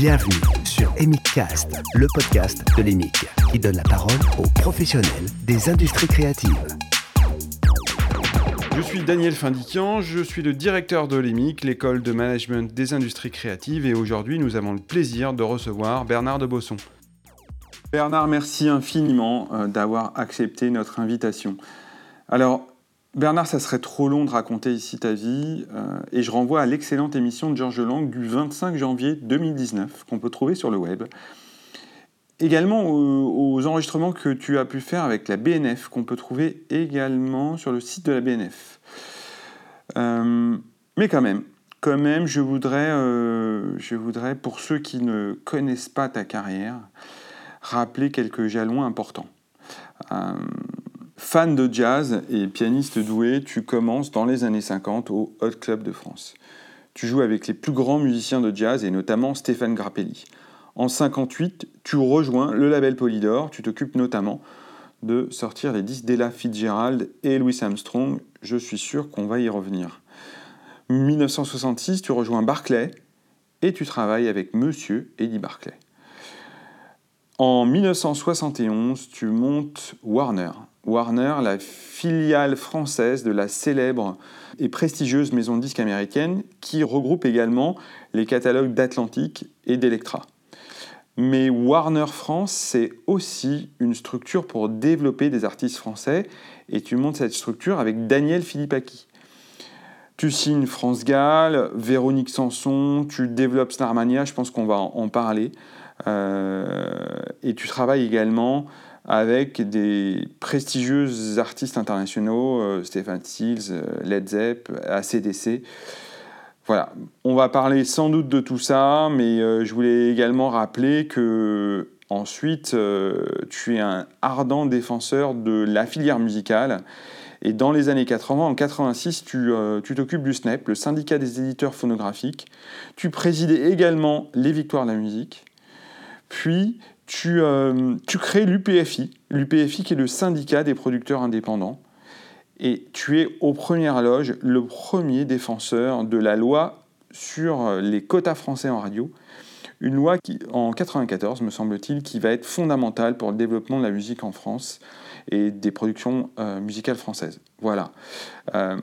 Bienvenue sur Emiccast, le podcast de l'EMIC, qui donne la parole aux professionnels des industries créatives. Je suis Daniel Findiquian, je suis le directeur de l'EMIC, l'école de management des industries créatives, et aujourd'hui nous avons le plaisir de recevoir Bernard de Bosson. Bernard, merci infiniment euh, d'avoir accepté notre invitation. Alors, Bernard, ça serait trop long de raconter ici ta vie, euh, et je renvoie à l'excellente émission de Georges Lang du 25 janvier 2019, qu'on peut trouver sur le web. Également aux, enregistrements que tu as pu faire avec la BNF, qu'on peut trouver également sur le site de la BNF. Euh, mais quand même, quand même, euh, je voudrais, pour ceux qui ne connaissent pas ta carrière, rappeler quelques jalons importants. Fan de jazz et pianiste doué, tu commences dans les années 50 au Hot Club de France. Tu joues avec les plus grands musiciens de jazz et notamment Stéphane Grappelli. En 58, tu rejoins le label Polydor, tu t'occupes notamment de sortir les disques d'Ella Fitzgerald et Louis Armstrong, je suis sûr qu'on va y revenir. 1966, tu rejoins Barclay et tu travailles avec Monsieur Eddie Barclay. En 1971, tu montes Warner, Warner, la filiale française de la célèbre et prestigieuse maison de disques américaine qui regroupe également les catalogues d'Atlantic et d'Electra. Mais Warner France, c'est aussi une structure pour développer des artistes français et tu montes cette structure avec Daniel Philippaki. Tu signes France Gall, Véronique Sanson, tu développes Snarmania, je pense qu'on va en parler. Euh, et tu travailles également avec des prestigieux artistes internationaux, euh, Stéphane Stills, euh, Led Zepp, ACDC. Voilà, on va parler sans doute de tout ça, mais euh, je voulais également rappeler que ensuite, tu es un ardent défenseur de la filière musicale. Et dans les années 80, en 86, tu t'occupes du SNEP, le syndicat des éditeurs phonographiques. Tu présidais également les Victoires de la musique. Puis, euh, tu, crées l'UPFI, l'UPFI qui est le syndicat des producteurs indépendants, et tu es aux premières loges le premier défenseur de la loi sur les quotas français en radio, une loi qui, en 94, me semble-t-il, qui va être fondamentale pour le développement de la musique en France et des productions euh, musicales françaises. Voilà. Euh,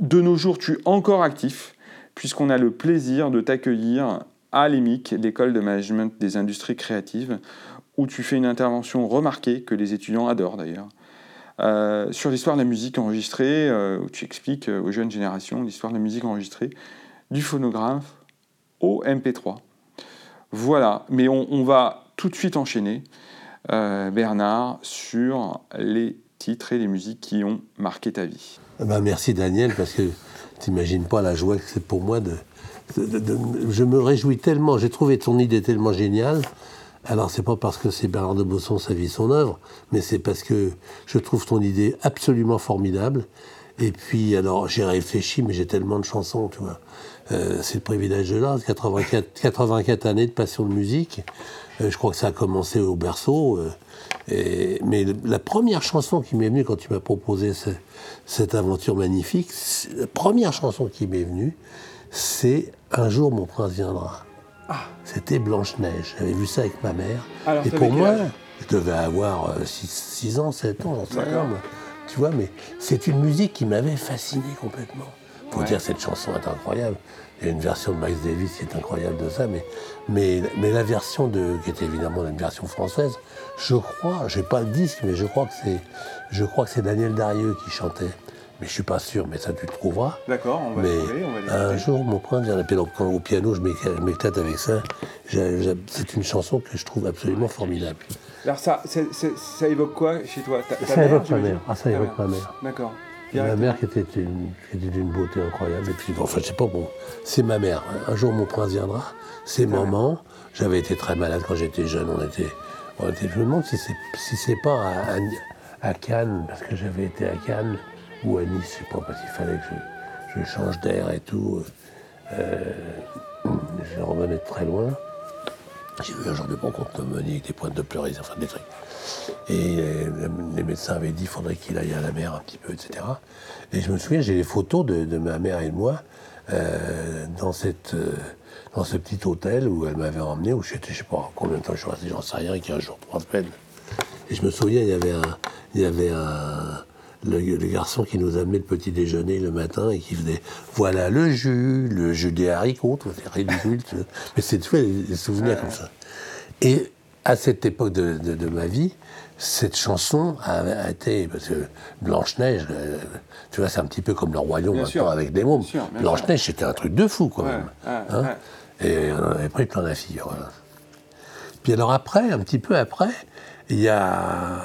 de nos jours, tu es encore actif, puisqu'on a le plaisir de t'accueillir à l'EMIC, l'école de management des industries créatives, où tu fais une intervention remarquée, que les étudiants adorent d'ailleurs, euh, sur l'histoire de la musique enregistrée, euh, où tu expliques euh, aux jeunes générations l'histoire de la musique enregistrée, du phonographe au MP3. Voilà, mais on, va tout de suite enchaîner, Bernard, sur les titres et les musiques qui ont marqué ta vie. Eh ben, merci Daniel, parce que tu n'imagines pas la joie que c'est pour moi de, je me réjouis tellement, j'ai trouvé ton idée tellement géniale. Alors c'est pas parce que c'est Bernard de Bosson sa vie, son œuvre, mais c'est parce que je trouve ton idée absolument formidable. Et puis alors j'ai réfléchi, mais j'ai tellement de chansons, tu vois. Euh, c'est le privilège de l'art, 84, 84 années de passion de musique. Euh, je crois que ça a commencé au berceau. Euh, mais la première chanson qui m'est venue quand tu m'as proposé cette aventure magnifique, la première chanson qui m'est venue, c'est Un jour mon prince viendra. Ah. C'était Blanche-Neige. J'avais vu ça avec ma mère. et pour moi, je devais avoir 6 euh, ans, 7 ans, j'en sais rien. Tu vois, mais c'est une musique qui m'avait fasciné complètement. Faut dire, cette chanson est incroyable. Il y a une version de Max Davis qui est incroyable de ça, mais, mais, mais la version de, qui est évidemment une version française, je crois, j'ai pas le disque, mais je crois que c'est, je crois que c'est Daniel Darieux qui chantait mais je suis pas sûr, mais ça tu le trouveras. D'accord, on va mais on va Un jour, mon point vient quand au piano, je m'éclate avec ça. C'est une chanson que je trouve absolument formidable. Alors ça, ça évoque quoi chez toi? Ça évoque ma mère. Ah, ça évoque ma mère. D'accord. Ma mère qui était d'une beauté incroyable. Et puis, enfin, je sais pas, bon, c'est ma mère. Un jour, mon prince viendra. C'est maman. J'avais été très malade quand j'étais jeune. On était, on était, je me demande si c'est si pas à, à Cannes, parce que j'avais été à Cannes ou à Nice, je sais pas, parce qu'il fallait que je, change d'air et tout. Euh, je revenais très loin. J'ai vu un genre de compte avec des pointes de pleurise, enfin des trucs. Et euh, les médecins avaient dit qu'il faudrait qu'il aille à la mer un petit peu, etc. Et je me souviens, j'ai les photos de, ma mère et de moi euh, dans cette, dans ce petit hôtel où elle m'avait emmené, où j'étais, je sais pas combien de temps je suis resté, j'en sais rien, 15 jours, trois semaines. Et je me souviens, il y avait un, il y avait un, le, le garçon qui nous amenait le petit déjeuner le matin et qui faisait voilà le jus, le jus des haricots, tout, c'est ridicule. Mais c'est tout des, souvenirs comme ça. Et à cette époque de, de- de ma vie, cette chanson a, a été. Parce que Blanche-Neige, euh, tu vois, c'est un petit peu comme le Royaume Bien maintenant sûr. avec des mômes. Blanche-Neige, c'était un truc de fou quand Ouais, même. ouais, Hein. Et on avait pris plein la figure. voilà. Puis alors après, un petit peu après, il y a,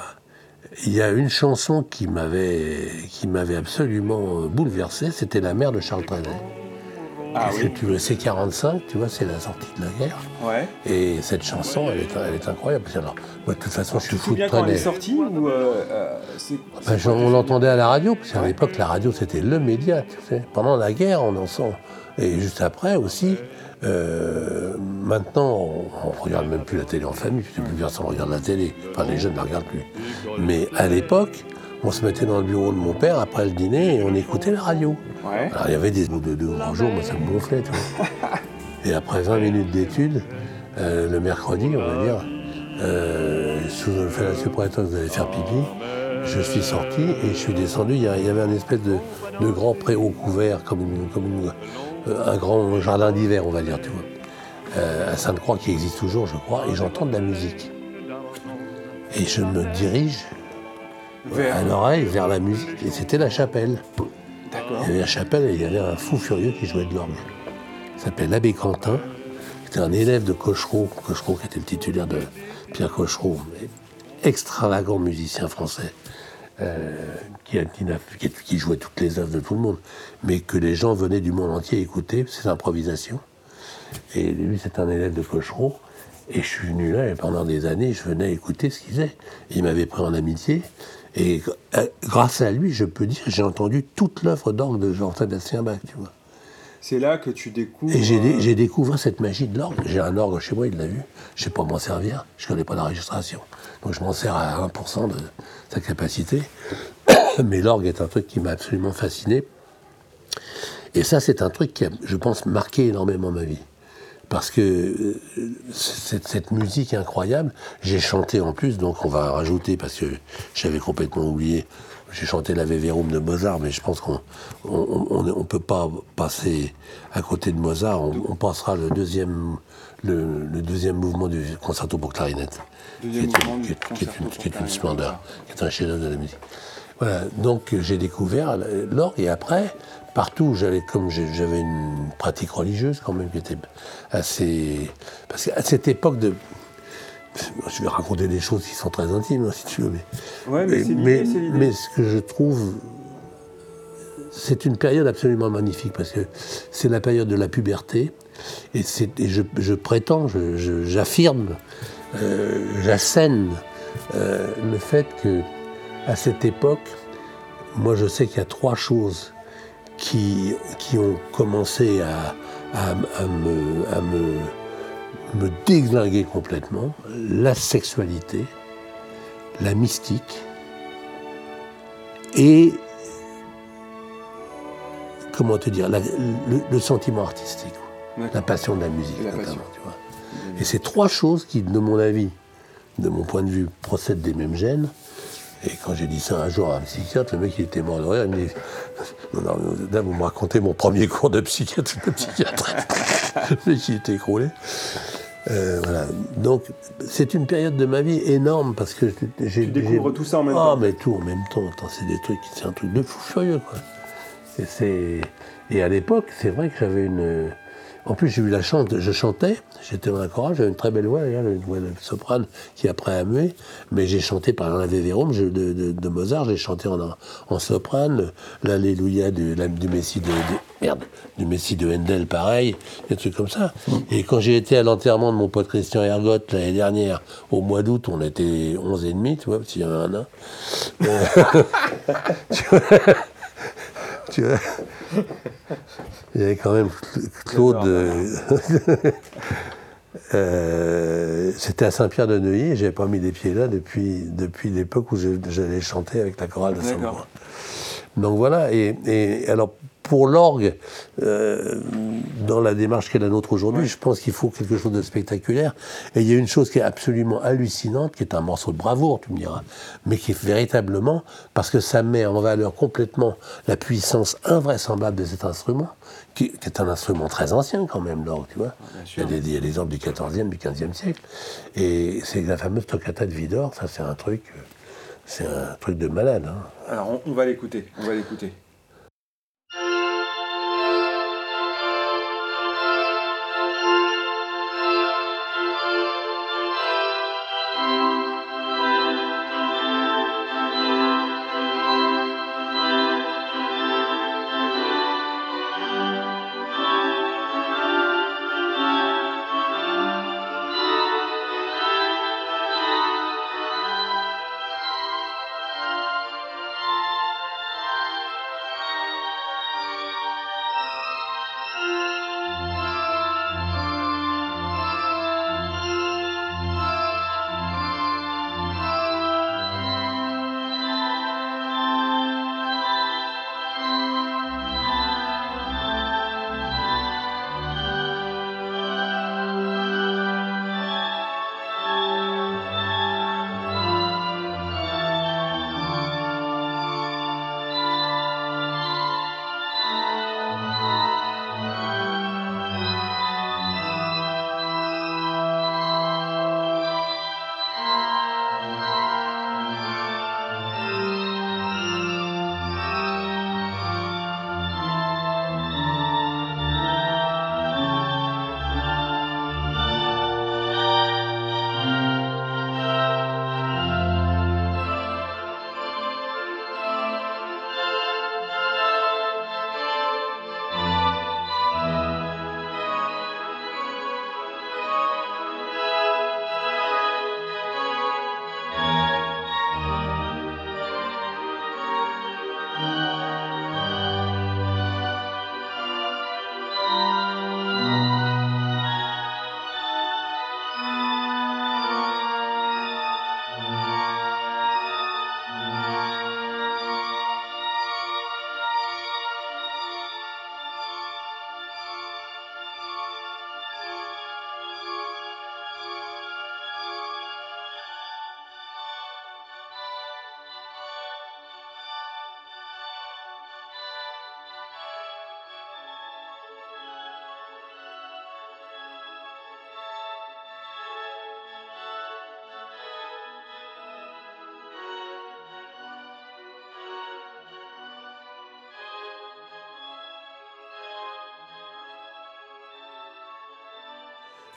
il y a une chanson qui m'avait, qui m'avait absolument bouleversé, c'était La mère de Charles Trenet. Ah Parce oui. que tu vois, c'est 45, tu vois, c'est la sortie de la guerre. Ouais. Et cette chanson, elle est, elle est incroyable. Alors, moi, de toute façon, je suis fou de quand elle est sortie ou euh, euh, c'est- Ben, on l'entendait à la radio, parce qu'à l'époque, la radio, c'était le média, tu sais. Pendant la guerre, on en sent. Et juste après aussi, euh, maintenant, on, on regarde même plus la télé en famille, puisque plus personne regarde la télé. Enfin, les jeunes ne la regardent plus. Mais à l'époque, on se mettait dans le bureau de mon père après le dîner et on écoutait la radio. Ouais. Alors, il y avait des de, de grands jours, moi, ça me gonflait, tu vois. Et après 20 minutes d'études, euh, le mercredi, on va dire, euh, sous le fait la suprétence d'aller faire pipi, je suis sorti et je suis descendu. Il y, avait un espèce de, de grand préau couvert, comme, une- comme une- un grand jardin d'hiver, on va dire, tu vois, euh, à Sainte-Croix, qui existe toujours, je crois, et j'entends de la musique. Et je me dirige Vers. à l'oreille vers la musique, et c'était la chapelle. Il y avait la chapelle et il y avait un fou furieux qui jouait de l'orgue. Il s'appelait l'abbé Quentin. C'était un élève de Cochereau, Cochereau qui était le titulaire de Pierre Cochereau, extravagant musicien français, euh, qui, a- qui qui- qui jouait toutes les œuvres de tout le monde, mais que les gens venaient du monde entier écouter ses improvisations. Et lui, c'est un élève de Cochereau. Et je suis venu là, et pendant des années, je venais écouter ce qu'il faisait. Il m'avait pris en amitié. Et euh, grâce à lui, je peux dire, j'ai entendu toute l'œuvre d'orgue de Jean-Sébastien Bach, tu vois. C'est là que tu découvres. Et j'ai, euh, j'ai découvert cette magie de l'orgue. J'ai un orgue chez moi, il l'a vu. Je sais pas m'en servir. Je connais pas l'enregistration. Donc je m'en sers à 1% de sa capacité. Mais l'orgue est un truc qui m'a absolument fasciné. Et ça, c'est un truc qui a, je pense, marqué énormément ma vie. Parce que euh, cette, cette musique incroyable, j'ai chanté en plus, donc on va rajouter, parce que j'avais complètement oublié, j'ai chanté la Verum de Mozart, mais je pense qu'on on, on- on peut pas passer à côté de Mozart, on, on passera le deuxième, le, le deuxième mouvement du concerto pour clarinette, qui est, une- qui est- qui est concerto une, pour qui est une clarinette, splendeur, qui est un chef-d'œuvre de la musique. Voilà, donc j'ai découvert l'orgue et après, partout où j'allais, comme j'avais une pratique religieuse quand même qui était assez. Parce qu'à cette époque de. Je vais raconter des choses qui sont très intimes, hein, si tu veux, mais. Ouais, mais mais, ce que je trouve. C'est une période absolument magnifique parce que c'est la période de la puberté et, je, je prétends, j'affirme, euh, j'assène euh, le fait que à cette époque, moi je sais qu'il y a trois choses qui, qui ont commencé à, à- à me, à me, me déglinguer complètement. La sexualité, la mystique et, comment te dire, la- le, le sentiment artistique, la passion de la musique la notamment. tu vois. Et c'est trois choses qui, de mon avis, de mon point de vue, procèdent des mêmes gènes. Et quand j'ai dit ça un jour à un psychiatre, le mec il était mort de rire, il me dit Non, non, là vous me racontez mon premier cours de psychiatre, de psychiatre. le mec il était écroulé. Euh, voilà. Donc c'est une période de ma vie énorme parce que j'ai. Tu découvres tout ça en même Ah, temps. mais tout en même temps. C'est des trucs, c'est un truc de fou furieux quoi. Et, c'est- et à l'époque, c'est vrai que j'avais une. En plus, j'ai eu la chance, de... je chantais, j'étais dans un choral, j'avais une très belle voix, d'ailleurs, une voix de soprane qui après a mué, mais j'ai chanté par la Verum de, de, de Mozart, j'ai chanté en, en soprane, l'Alléluia du, du Messie de, de- merde, du Messie de Handel, pareil, des trucs comme ça. Et quand j'ai été à l'enterrement de mon pote Christian Ergot l'année dernière, au mois d'août, on était 11 et demi, tu vois, parce qu'il y avait un nain. Euh, tu vois, tu vois, il y avait quand même Claude. euh, euh, C'était à Saint-Pierre-de-Neuilly, j'avais pas mis les pieds là depuis, depuis l'époque où j'allais chanter avec la chorale de D'accord. Donc voilà, et, et alors pour l'orgue, euh, dans la démarche qu'est la nôtre aujourd'hui, je pense qu'il faut quelque chose de spectaculaire. Et il y a une chose qui est absolument hallucinante, qui est un morceau de bravoure, tu me diras, mais qui est véritablement, parce que ça met en valeur complètement la puissance invraisemblable de cet instrument, qui, est un instrument très ancien quand même, l'orgue, tu vois. Il, y a des, il y a des orgues du 14e, du 15e siècle. Et c'est la fameuse toccata de Vidor, ça c'est un truc... C'est un truc de malade. Hein. Alors on, on va l'écouter, on va l'écouter.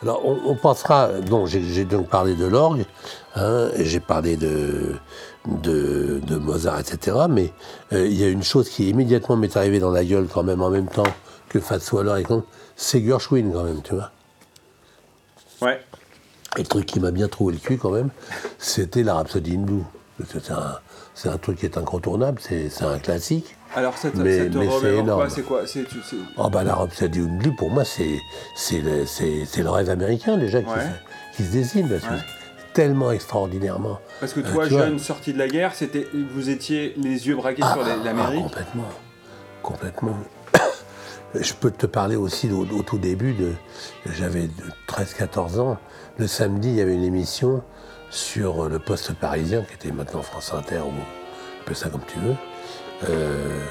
Alors, on, on passera. Bon, j'ai donc parlé de l'orgue, hein, et j'ai parlé de, de, de, Mozart, etc. Mais euh, il y a une chose qui immédiatement m'est arrivée dans la gueule, quand même, en même temps que Fats Waller, c'est Gershwin, quand même, tu vois. Ouais. Et le truc qui m'a bien trouvé le cul, quand même, c'était la Rhapsody in Blue. C'est un, un, truc qui est incontournable, c'est un classique. Alors, ça te, mais, quoi C'est quoi Oh, bah, la Blue, pour moi, c'est, c'est, le, rêve américain, déjà, qui, Ouais. se, qui se dessine. Parce Ouais. tellement extraordinairement. Parce que Euh, toi, vois. jeune, sorti de la guerre, c'était, vous étiez les yeux braqués sur Ah, l'Amérique. complètement. Complètement. Je peux te parler aussi au, au tout début de. J'avais 13-14 ans. Le samedi, il y avait une émission sur le poste parisien, qui était maintenant France Inter, ou appelle ça comme tu veux. euh,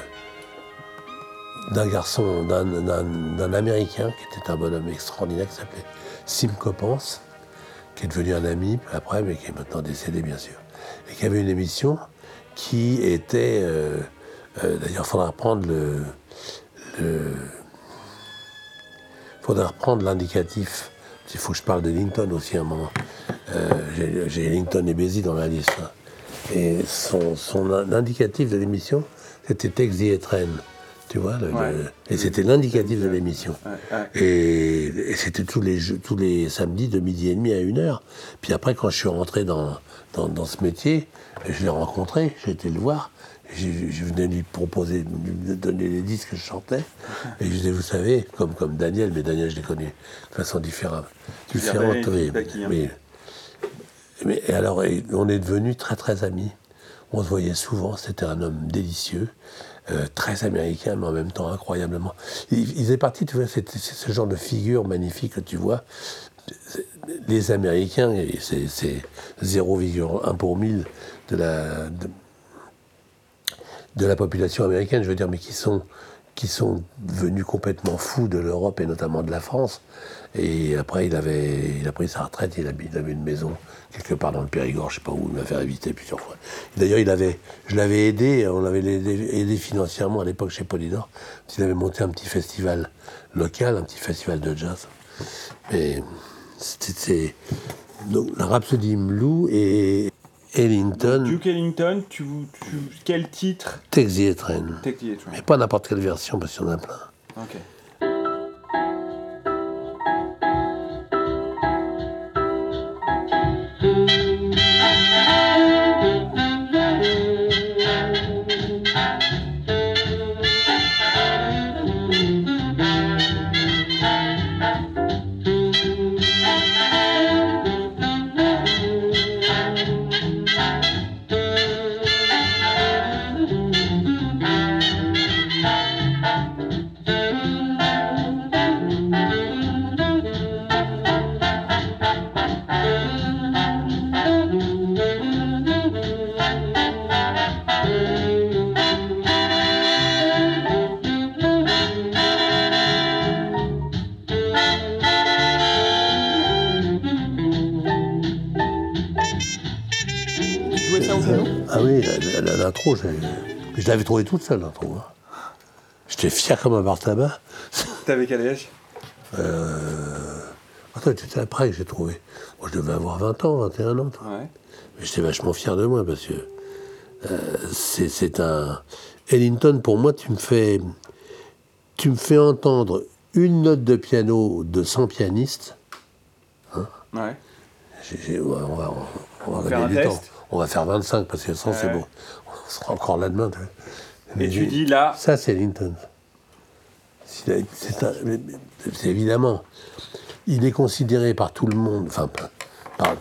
d'un garçon, d'un, Américain qui était un bonhomme extraordinaire qui s'appelait Sim Coppens, qui est devenu un ami après, mais qui est maintenant décédé bien sûr, et qui avait une émission qui était, euh, euh, d'ailleurs, il faudra reprendre reprendre l'indicatif. Il faut que je parle de Lincoln aussi à un moment. Euh, j'ai- Lincoln et Bézi dans la liste. là. Et son, son indicatif de l'émission, c'était Tex the Train. Tu vois le- Ouais. le- Et c'était l'indicatif de l'émission. Ouais, ouais. Et, et c'était tous les, jeux- tous les samedis de midi et demi à une heure. Puis après, quand je suis rentré dans, dans, dans ce métier, je l'ai rencontré, j'ai été le voir. Je, je venais lui proposer, de donner les disques que je chantais. Et je disais, vous savez, comme, comme Daniel, mais Daniel, je l'ai connu de façon différente. Différente, oui. Hein. Mais, mais et alors, et on est devenus très très amis. On se voyait souvent, c'était un homme délicieux. euh, très américain, mais en même temps incroyablement. Il, il est parti, tu vois, c'est ce genre de figure magnifique que tu vois. Les Américains, c'est c'est 0,1 pour mille de la, de, la population américaine, je veux dire, mais qui sont, qui sont devenus complètement fous de l'Europe et notamment de la France. Et après, il, avait, il a pris sa retraite, il avait, il avait une maison quelque part dans le Périgord, je sais pas où, il m'a fait inviter plusieurs fois. D'ailleurs, je l'avais aidé, on l'avait aidé, financièrement à l'époque chez Polydor, parce qu'il avait monté un petit festival local, un petit festival de jazz. Mais c'était donc la Rhapsody Blue et Ellington, Duke Ellington, tu, tu- quel titre the Train. Mais pas n'importe quelle version, parce qu'il y en a plein. Ok. Toute seule, l'intro. hein. J'étais fier comme un bar tabac. T'avais quel âge? Attends, c'était après que j'ai trouvé. Moi, je devais avoir 20 ans, 21 ans. toi. Ouais. Mais j'étais vachement fier de moi parce que euh, c'est un. Ellington, pour moi, tu me fais. Tu me fais entendre une note de piano de 100 pianistes. Ouais. J'ai- j'ai- on va, on va- on va faire gagner un du test? Temps. On va faire 25 parce que 100 c'est Ouais. bon. On sera encore là demain. tu vois. Mais tu dis là, Ça, c'est Ellington. C'est évidemment. Il est considéré par tout le monde, enfin,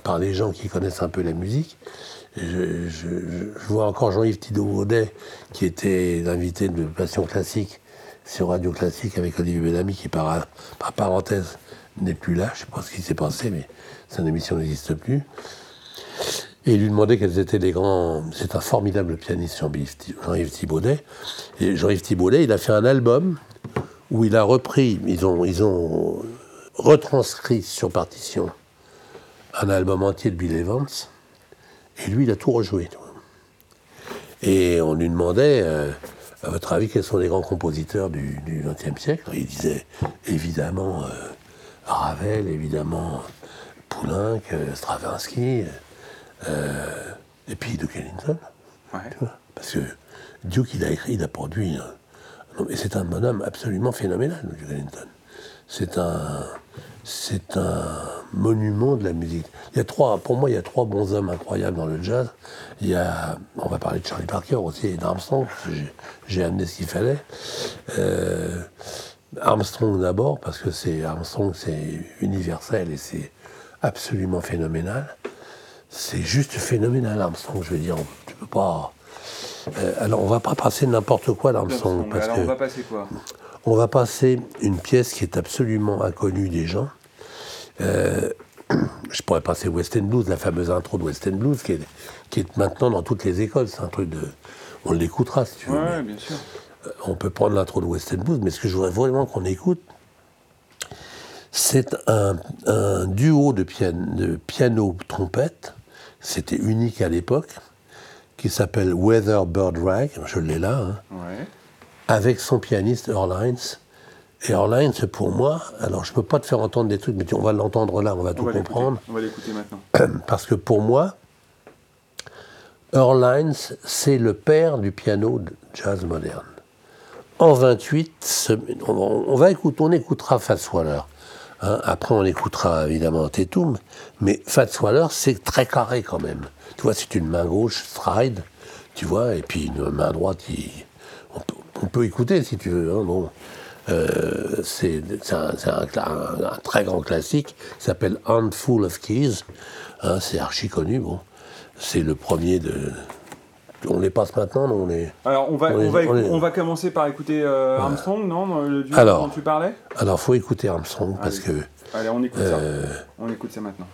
par- les gens qui connaissent un peu la musique. Je, vois encore Jean-Yves Thibault-Audet, qui était l'invité de Passion Classique sur Radio Classique avec Olivier Bellamy, qui par, par parenthèse n'est plus là. Je ne sais pas ce qui s'est passé, mais son émission n'existe plus. Et il lui demandait quels étaient les grands. C'est un formidable pianiste, Jean-Yves Thi- Jean-Yves Thibaudet. Et Jean-Yves Thibaudet, il a fait un album où il a repris, ils ont, ils ont retranscrit sur partition un album entier de Bill Evans. Et lui, il a tout rejoué. Et on lui demandait, euh, à votre avis, quels sont les grands compositeurs du XXe siècle? Il disait évidemment euh, Ravel, évidemment Poulenc, euh, Stravinsky, euh, et puis Duke Ellington. ouais. tu vois. Parce que Duke, il a écrit, il a produit. mais c'est un bonhomme absolument phénoménal, Duke Ellington. C'est un, c'est un monument de la musique. Il y a trois, pour moi, il y a trois bons hommes incroyables dans le jazz. Il y a, on va parler de Charlie Parker aussi et d'Armstrong, j'ai amené ce qu'il fallait. Euh, Armstrong d'abord, parce que c'est Armstrong, c'est universel et c'est absolument phénoménal. C'est juste phénoménal, Armstrong. Je veux dire, tu peux pas. Euh, alors, on va pas passer n'importe quoi d'Armstrong, parce Alors que on va passer quoi? on va passer une pièce qui est absolument inconnue des gens. Euh, je pourrais passer West End Blues, la fameuse intro de West End Blues, qui est, qui est maintenant dans toutes les écoles. C'est un truc de. On l'écoutera si tu veux. Ouais, bien sûr. on peut prendre l'intro de West End Blues, mais ce que je voudrais vraiment qu'on écoute, c'est un, un duo de, pian- de piano-trompette, c'était unique à l'époque, qui s'appelle Weather Bird Rag, je l'ai là, hein, Ouais. avec son pianiste Earl Hines. Et Earl Hines, pour moi, alors je ne peux pas te faire entendre des trucs, mais tu- on va l'entendre là, on va On tout va comprendre. On va l'écouter maintenant. Parce que pour moi, Earl Hines, c'est le père du piano de jazz moderne. En 28, ce- on, on va écouter, on écoutera Fats Waller. Hein. après, on écoutera évidemment Tatum, mais Fats Waller, c'est très carré quand même. Tu vois, c'est une main gauche, stride, tu vois, et puis une main droite, il- on, peut, écouter si tu veux. hein, bon. Euh, c'est un, très grand classique s'appelle Handful of Keys. Hein, c'est archi connu. Bon. C'est le premier de on les passe maintenant, non on est... Alors, on va, On va, on va commencer par écouter euh, Armstrong, non Le duo Alors. dont tu parlais? Alors, faut écouter Armstrong parce que... Allez, on écoute euh, ça. On écoute ça maintenant.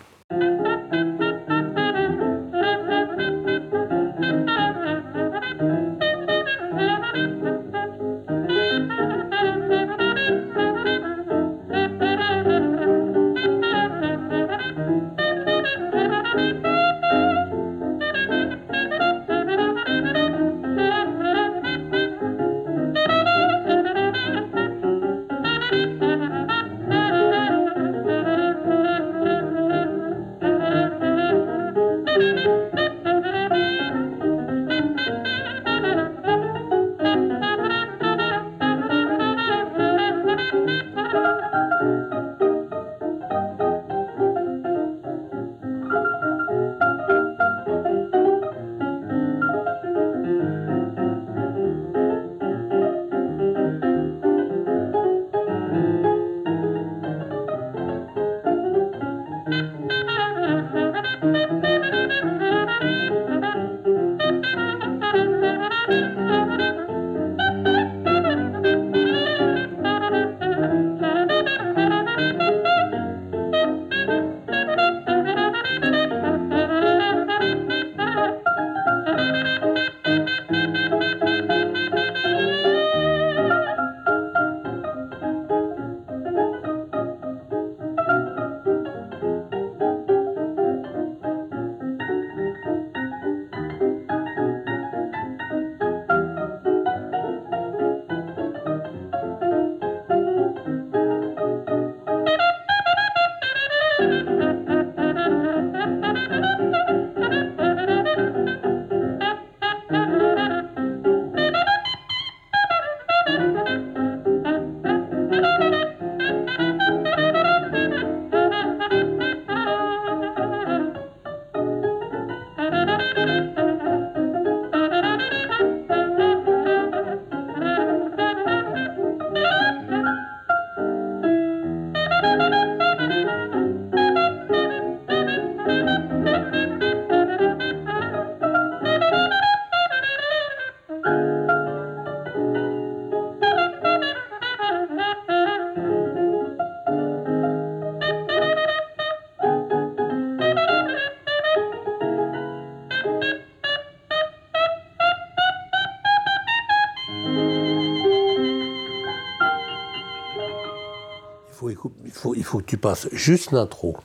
Passes juste l'intro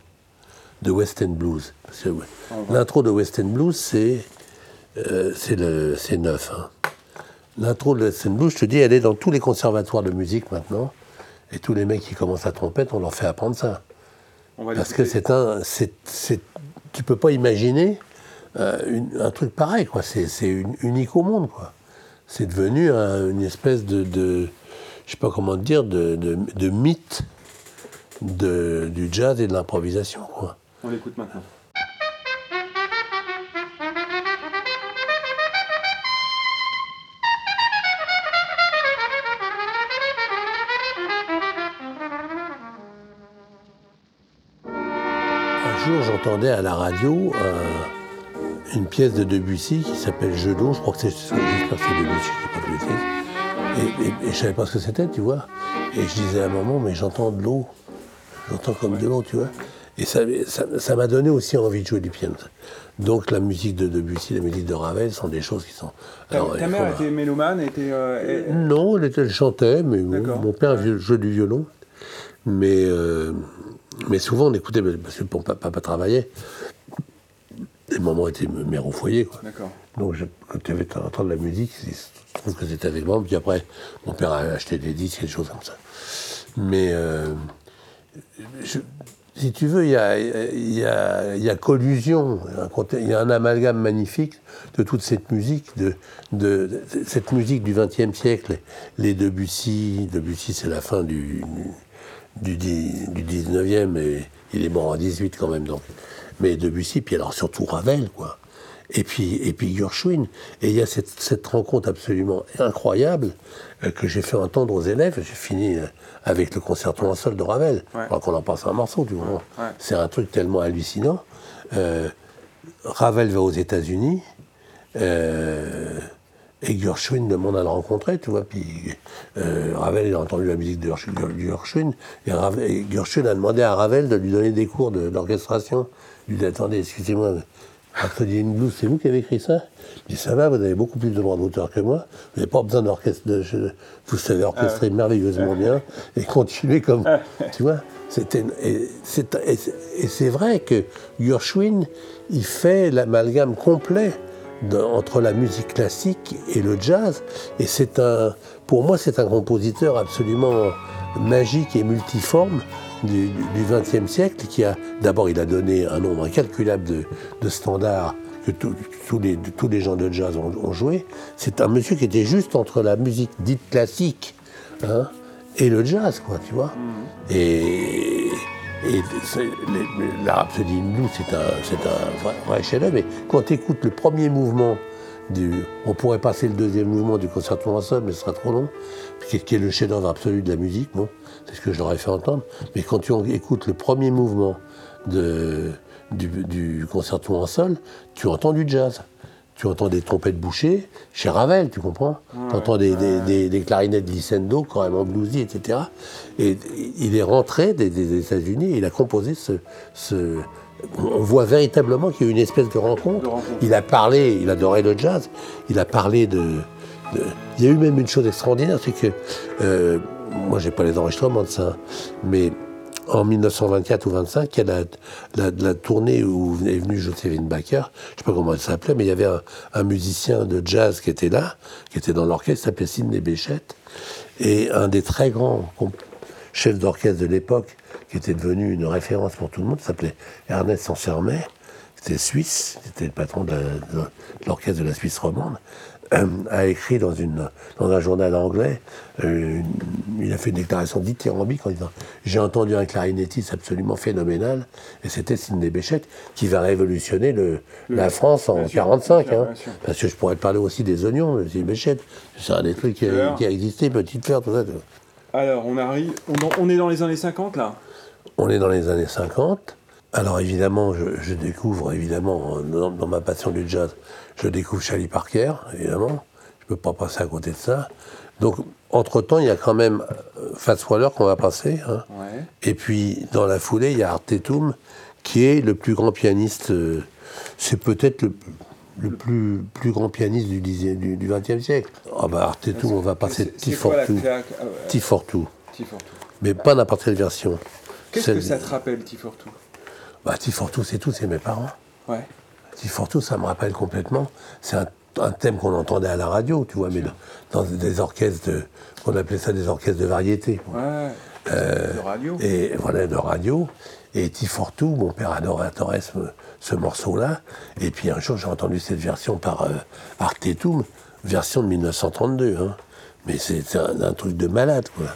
de West End Blues. L'intro de West End Blues, c'est euh, neuf. hein. L'intro de West End Blues, je te dis, elle est dans tous les conservatoires de musique maintenant. Et tous les mecs qui commencent à trompette, on leur fait apprendre ça. Parce que c'est un. c'est- c'est- tu peux pas imaginer euh, une- un truc pareil, quoi. C'est unique au monde, quoi. C'est devenu un- une espèce de, de. Je sais pas comment dire, de, de, de mythe de, du jazz et de l'improvisation, quoi. On l'écoute maintenant. Un jour, j'entendais à la radio euh, une pièce de Debussy qui s'appelle Jeu d'eau. Je crois que c'est j'espère que c'est Debussy, de bêtises. Et, et, et je savais pas ce que c'était, tu vois. Et je disais à un moment, mais j'entends de l'eau. J'entends comme l'eau, tu vois. Et ça ça- ça m'a donné aussi envie de jouer du piano. Donc la musique de Debussy, la musique de Ravel sont des choses qui sont. Ta, Alors, ta mère était mélomane, était. euh, elle- non, elle, était- elle chantait, mais bon, mon père jouait du violon. Mais, euh, mais souvent, on écoutait, parce que mon papa, papa travaillait. Et maman était mère au foyer. Quoi. D'accord. Donc, je- quand tu avais entendre la musique, se trouve que c'était avec moi. Puis après, mon père a acheté des disques et des choses comme ça. Mais euh, si tu veux, il y a, collusion, il y a un amalgame magnifique de toute cette musique, de, de- de cette musique du XXe siècle, les Debussy. Debussy, c'est la fin du, du, du 19e, et il est mort en 18 quand même, donc. Mais Debussy, puis alors surtout Ravel, quoi. Et puis, et puis Gershwin. Et il y a cette, cette rencontre absolument incroyable euh, que j'ai fait entendre aux élèves. J'ai fini euh, avec le concerto en sol de Ravel. Ouais. Alors qu'on en passe un morceau, tu vois. Ouais. C'est un truc tellement hallucinant. Euh, Ravel va aux États-Unis. Et Gershwin demande à le rencontrer, tu vois. Puis Ravel, il a entendu la musique de Gershwin. Et, et, Gershwin a demandé à Ravel de lui donner des cours d'orchestration. Il lui dit Attendez, excusez-moi, In Blues, c'est vous qui avez écrit ça? Il dit Ça va, vous avez beaucoup plus de droits d'auteur que moi. Vous n'avez pas besoin d'orchestre. Vous savez orchestrer ah merveilleusement bien et continuer comme. tu vois et c'est vrai que Gershwin, il fait l'amalgame complet entre la musique classique et le jazz. Et c'est un, pour moi, c'est un compositeur absolument magique et multiforme du XXe siècle qui a, d'abord, il a donné un nombre incalculable de, standards que tous, les, tous les gens de jazz ont, joué. C'est un monsieur qui était juste entre la musique dite classique hein, et le jazz, quoi, tu vois. Mmh. Et et la Rhapsody in Blue, c'est un, vrai, chef-d'œuvre. Mais quand tu écoutes le premier mouvement, du, on pourrait passer le deuxième mouvement du concerto en sol, mais ce sera trop long, qui est, le chef-d'œuvre absolu de la musique, bon, c'est ce que je leur ai fait entendre. Mais quand tu écoutes le premier mouvement de, du, du concerto en sol, tu entends du jazz tu entends des trompettes bouchées chez Ravel, tu comprends? Tu entends des, des, des, clarinettes glissando, carrément bluesy, etc. Et il est rentré des, États-Unis et il a composé ce, ce on voit véritablement qu'il y a eu une espèce de rencontre. Il a parlé, il adorait le jazz, il a parlé de. Il y a eu même une chose extraordinaire, c'est que. Euh, moi, j'ai pas les enregistrements de ça, mais en 1924 ou 25, il y a la, tournée où est venu Joséphine Baker, je sais pas comment elle s'appelait, mais il y avait un, musicien de jazz qui était là, qui était dans l'orchestre, s'appelait Sidney Béchette, et un des très grands chefs d'orchestre de l'époque, qui était devenu une référence pour tout le monde, s'appelait Ernest Sansermet, c'était suisse, c'était le patron de l'orchestre de la Suisse romande, euh, a écrit dans, une, dans un journal anglais, euh, il a fait une déclaration dithyrambique en disant J'ai entendu un clarinettiste absolument phénoménal, et c'était Sidney Béchette, qui va révolutionner le, la France en 1945. Hein. parce que je pourrais te parler aussi des oignons, Sidney Béchette. C'est un des trucs qui a, qui a, existé, Petite Fleur, tout ça. Alors, on arrive. On, on est dans les années 50 là? On est dans les années 50. Alors évidemment, je, découvre, évidemment, dans, ma passion du jazz, je découvre Charlie Parker, évidemment. Je ne peux pas passer à côté de ça. Donc, entre-temps, il y a quand même euh, Fats Waller qu'on va passer. Hein. Et puis, dans la foulée, il y a Art Tatum, qui est le plus grand pianiste. Euh, c'est peut-être le, plus, plus grand pianiste du, du, 20e siècle. Ah bah, Art Tatum, on va passer T42. T42. Mais pas n'importe quelle version. Qu'est-ce que ça te rappelle, T42 bah, Tifortou, c'est tout, c'est mes parents. Ouais. Ça me rappelle complètement. C'est un, thème qu'on entendait à la radio, tu vois, mais dans, des orchestres, de, on appelait ça des orchestres de variété. Ouais. Euh, de radio. Et voilà, de radio. Et Tifortou, mon père adorait ce, ce morceau-là. Et puis un jour, j'ai entendu cette version par euh, Artetum, version de 1932. Hein. Mais c'est un, un, truc de malade, quoi.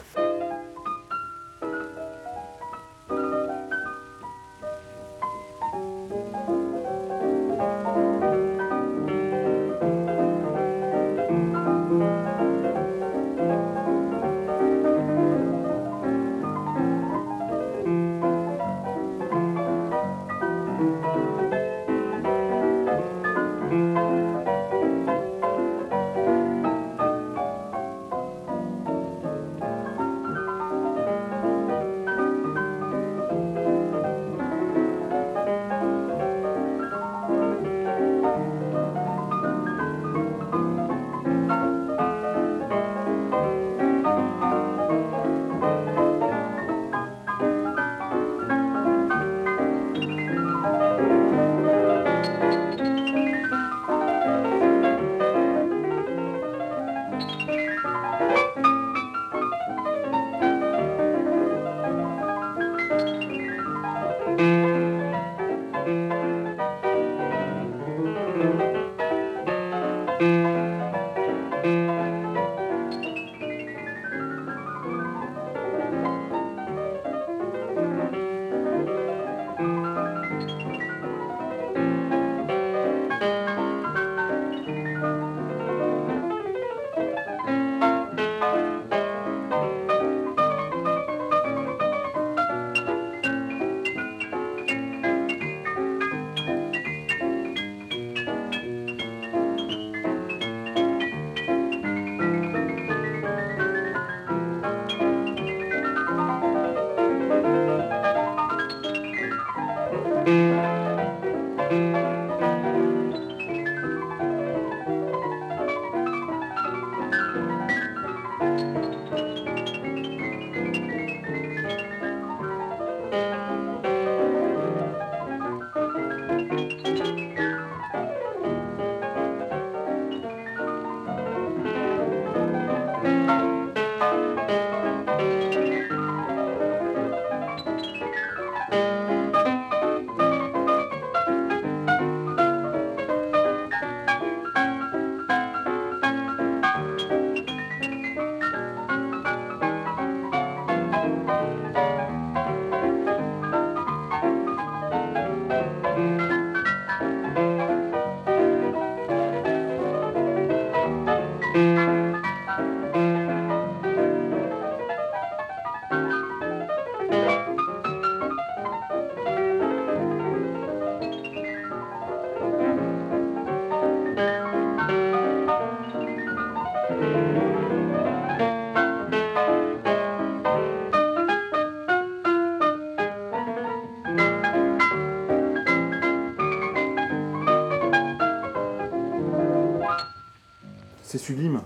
Sublime.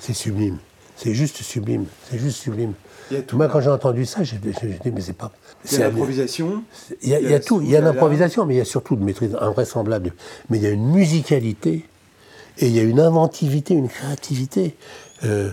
C'est sublime. C'est juste sublime. C'est juste sublime. Tout. Moi, quand j'ai entendu ça, j'ai dit, mais c'est pas. Il y a c'est- l'improvisation. Il y a, il y a tout. Il y a l'improvisation, mais il y a surtout de maîtrise invraisemblable. Mais il y a une musicalité et il y a une inventivité, une créativité. Euh,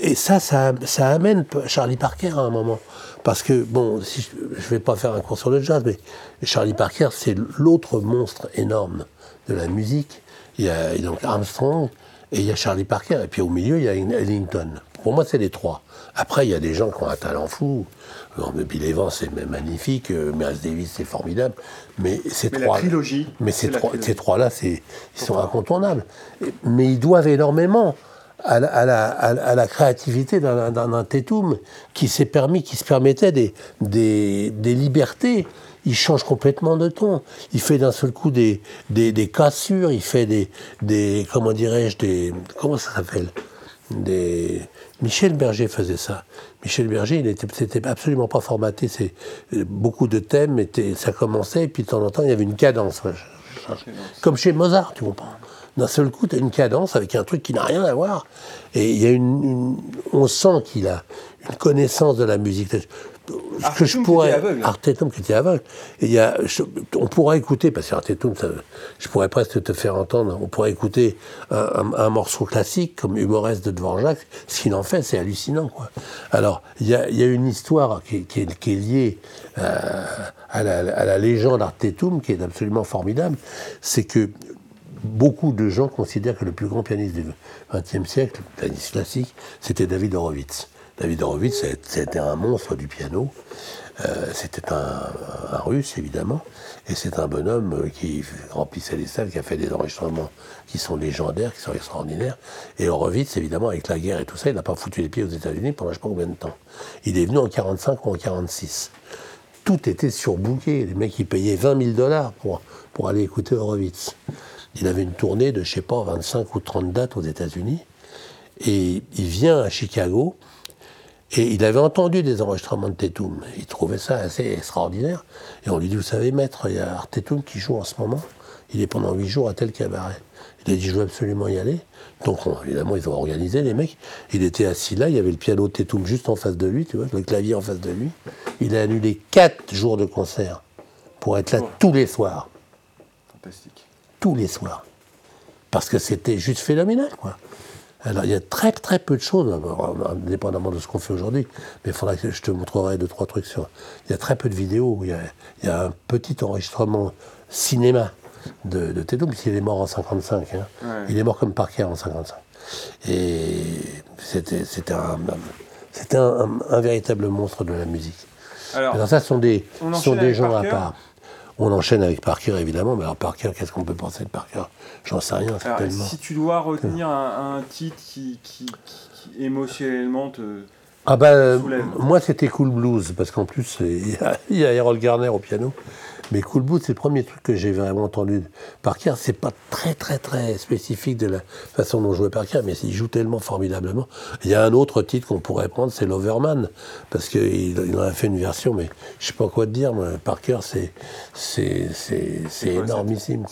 et ça, ça, ça amène Charlie Parker à un moment. Parce que, bon, si je ne vais pas faire un cours sur le jazz, mais Charlie Parker, c'est l'autre monstre énorme de la musique. Il y a donc Armstrong et il y a Charlie Parker. Et puis au milieu, il y a Ellington. Pour moi, c'est les trois. Après, il y a des gens qui ont un talent fou. Non, mais Bill Evans, c'est magnifique. euh, Miles Davis, c'est formidable. Mais ces Mais la trois. trilogie, Mais ces trois, ces trois-là, c'est, ils sont incontournables. Mais ils doivent énormément à la, à la- à la- à la créativité d'un, Tatum qui s'est permis, qui se permettait des, des, des libertés. Il change complètement de ton. Il fait d'un seul coup des, des, cassures, il fait des, des comment dirais-je, des, comment ça s'appelle? Michel Berger faisait ça. Michel Berger, il était, c'était absolument pas formaté. C'est beaucoup de thèmes étaient, ça commençait et puis de temps en temps il y avait une cadence. Comme chez Mozart, tu comprends. D'un seul coup, tu as une cadence avec un truc qui n'a rien à voir. Et il y a une- on sent qu'il a une connaissance de la musique. Ce que je Artetum qui était aveugle. Artetum qui était aveugle. Et il y a, je- on pourrait écouter, parce que Artetum, ça- je pourrais presque te faire entendre, on pourrait écouter un, un- un morceau classique comme Humoreste de Dvorak, ce qu'il en fait, c'est hallucinant. Quoi. Alors, il y a, il y a une histoire qui, est- qui est, qui est liée euh, à, la, à la légende Artetum, qui est absolument formidable, c'est que beaucoup de gens considèrent que le plus grand pianiste du XXe siècle, pianiste classique, c'était David Horowitz. David Horowitz, c'était un monstre du piano. Euh, c'était un, russe, évidemment. Et c'est un bonhomme euh, qui remplissait les salles, qui a fait des enregistrements qui sont légendaires, qui sont extraordinaires. Et Horowitz, évidemment, avec la guerre et tout ça, il n'a pas foutu les pieds aux États-Unis pendant je ne sais pas combien de temps. Il est venu en 45 ou en 46 tout était surbooké. Les mecs, ils payaient 20 000 dollars pour, pour aller écouter Horowitz. Il avait une tournée de, je sais pas, 25 ou 30 dates aux États-Unis. Et il vient à Chicago. Et il avait entendu des enregistrements de Tetum. Il trouvait ça assez extraordinaire. Et on lui dit, vous savez, maître, il y a Artetum qui joue en ce moment. Il est pendant huit jours à tel cabaret. Il a dit, je veux absolument y aller. Donc, on- évidemment, ils ont organisé, les mecs. Il était assis là, il y avait le piano de Tetum juste en face de lui, tu vois, le clavier en face de lui. Il a annulé quatre jours de concert pour être là tous les soirs. Fantastique. Tous les soirs. Parce que c'était juste phénoménal, quoi. Alors, il y a très, très peu de choses, alors, indépendamment de ce qu'on fait aujourd'hui, mais il faudra que je te montrerai deux, trois trucs sur. Il y a très peu de vidéos. Il y a, il y a un petit enregistrement cinéma de, de puisqu'il est mort en 55. hein. Ouais. Il est mort comme Parker en 55. Et c'était c'était un, c'était un, un- un véritable monstre de la musique. Alors, Alors ça, ce sont des, sont des gens Parker à part. On enchaîne avec Parker, évidemment, mais alors Parker, qu'est-ce qu'on peut penser de Parker? J'en sais rien, alors, certainement. si tu dois retenir un, un titre qui, qui- qui- qui émotionnellement te. Ah bah, soulève. moi c'était Cool Blues, parce qu'en plus, il y, a- il y a Errol Garner au piano. Mais Cool Boot, c'est le premier truc que j'ai vraiment entendu Parker. C'est pas très, très, très spécifique de la façon dont jouait Parker, mais il joue tellement formidablement. Il y a un autre titre qu'on pourrait prendre, c'est l'Overman, parce qu'il il en a fait une version, mais je sais pas quoi te dire. Parker, c'est c'est énormissime.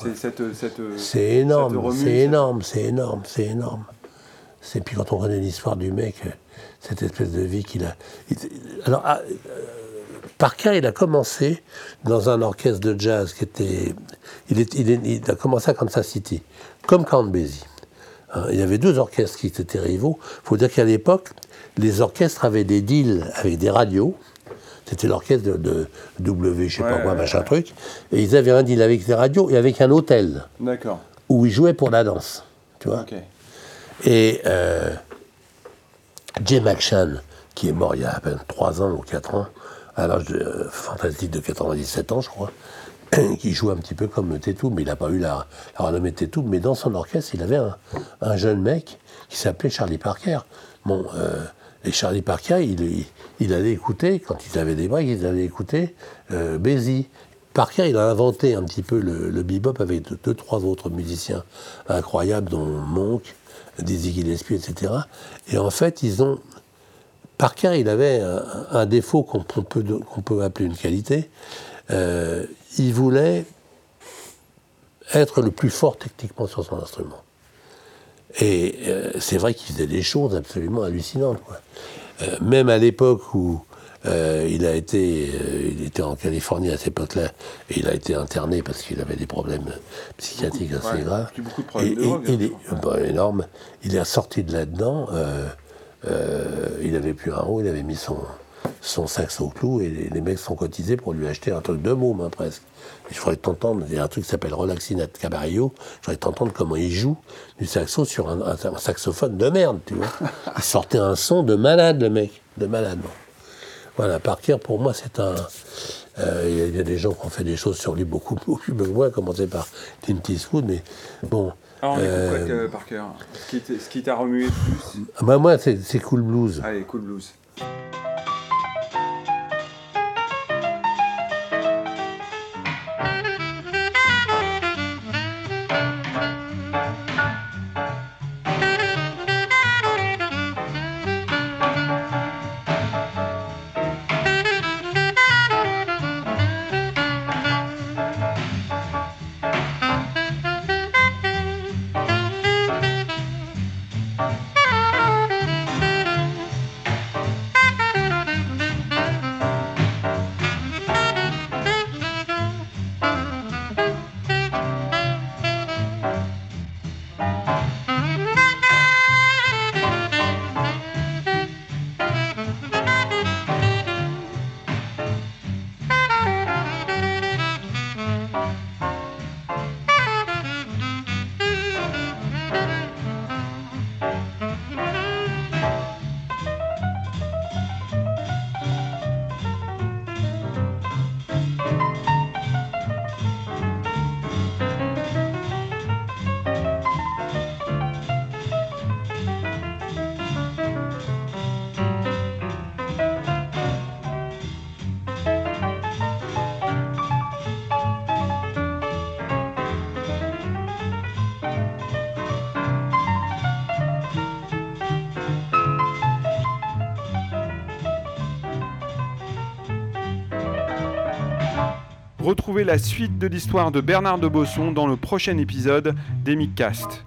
C'est énorme, c'est énorme, c'est énorme, c'est énorme. C'est puis quand on connaît l'histoire du mec, cette espèce de vie qu'il a. alors, ah, euh, Parker, il a commencé dans un orchestre de jazz qui était. Il, est, il, a commencé à Kansas City, comme Count Basie. Hein, il y avait deux orchestres qui étaient rivaux. Il faut dire qu'à l'époque, les orchestres avaient des deals avec des radios. C'était l'orchestre de, W, je sais pas quoi, machin truc. Et ils avaient un deal avec des radios et avec un hôtel. D'accord. Où ils jouaient pour la danse. Tu vois Et euh, Jay McShann, qui est mort il y a à peine 3 ans ou 4 ans, à l'âge de, euh, fantastique de 97 ans, je crois, qui joue un petit peu comme Tétou, mais il n'a pas eu la, la renommée Tétou, mais dans son orchestre, il avait un, jeune mec qui s'appelait Charlie Parker. Bon, euh, et Charlie Parker, il, allait écouter, quand il avait des breaks, il allait écouter euh, Parker, il a inventé un petit peu le, bebop avec deux, trois autres musiciens incroyables, dont Monk, Dizzy Gillespie, etc. Et en fait, ils ont Parker, il avait un, défaut qu'on peut, peut, appeler une qualité. Euh, il voulait être le plus fort techniquement sur son instrument. Et euh, c'est vrai qu'il faisait des choses absolument hallucinantes. Euh, même à l'époque où il a été, il était en Californie à cette époque-là, et il a été interné parce qu'il avait des problèmes psychiatriques assez graves. Beaucoup de problèmes de drogue, il est, bah, énorme. Il est sorti de là-dedans. Euh, il avait plus un rond, il avait mis son, son saxo clou et les, mecs sont cotisés pour lui acheter un truc de môme hein, presque. Et je voudrais t'entendre, il y a un truc qui s'appelle Relaxinat Cabarillo, je voudrais t'entendre comment il joue du saxo sur un, saxophone de merde, tu vois. Il sortait un son de malade, le mec, de malade. Voilà, Parker, pour moi, c'est un. Euh, il y, a des gens qui ont fait des choses sur lui beaucoup, beaucoup plus que moi, à commencer par Clint Eastwood, mais bon, alors, on écoute quoi, par cœur Ce qui t'a remué le plus bah, Moi, c'est Cool Blues. Allez, Cool Blues. La suite de l'histoire de Bernard de Bosson dans le prochain épisode d'Emicast.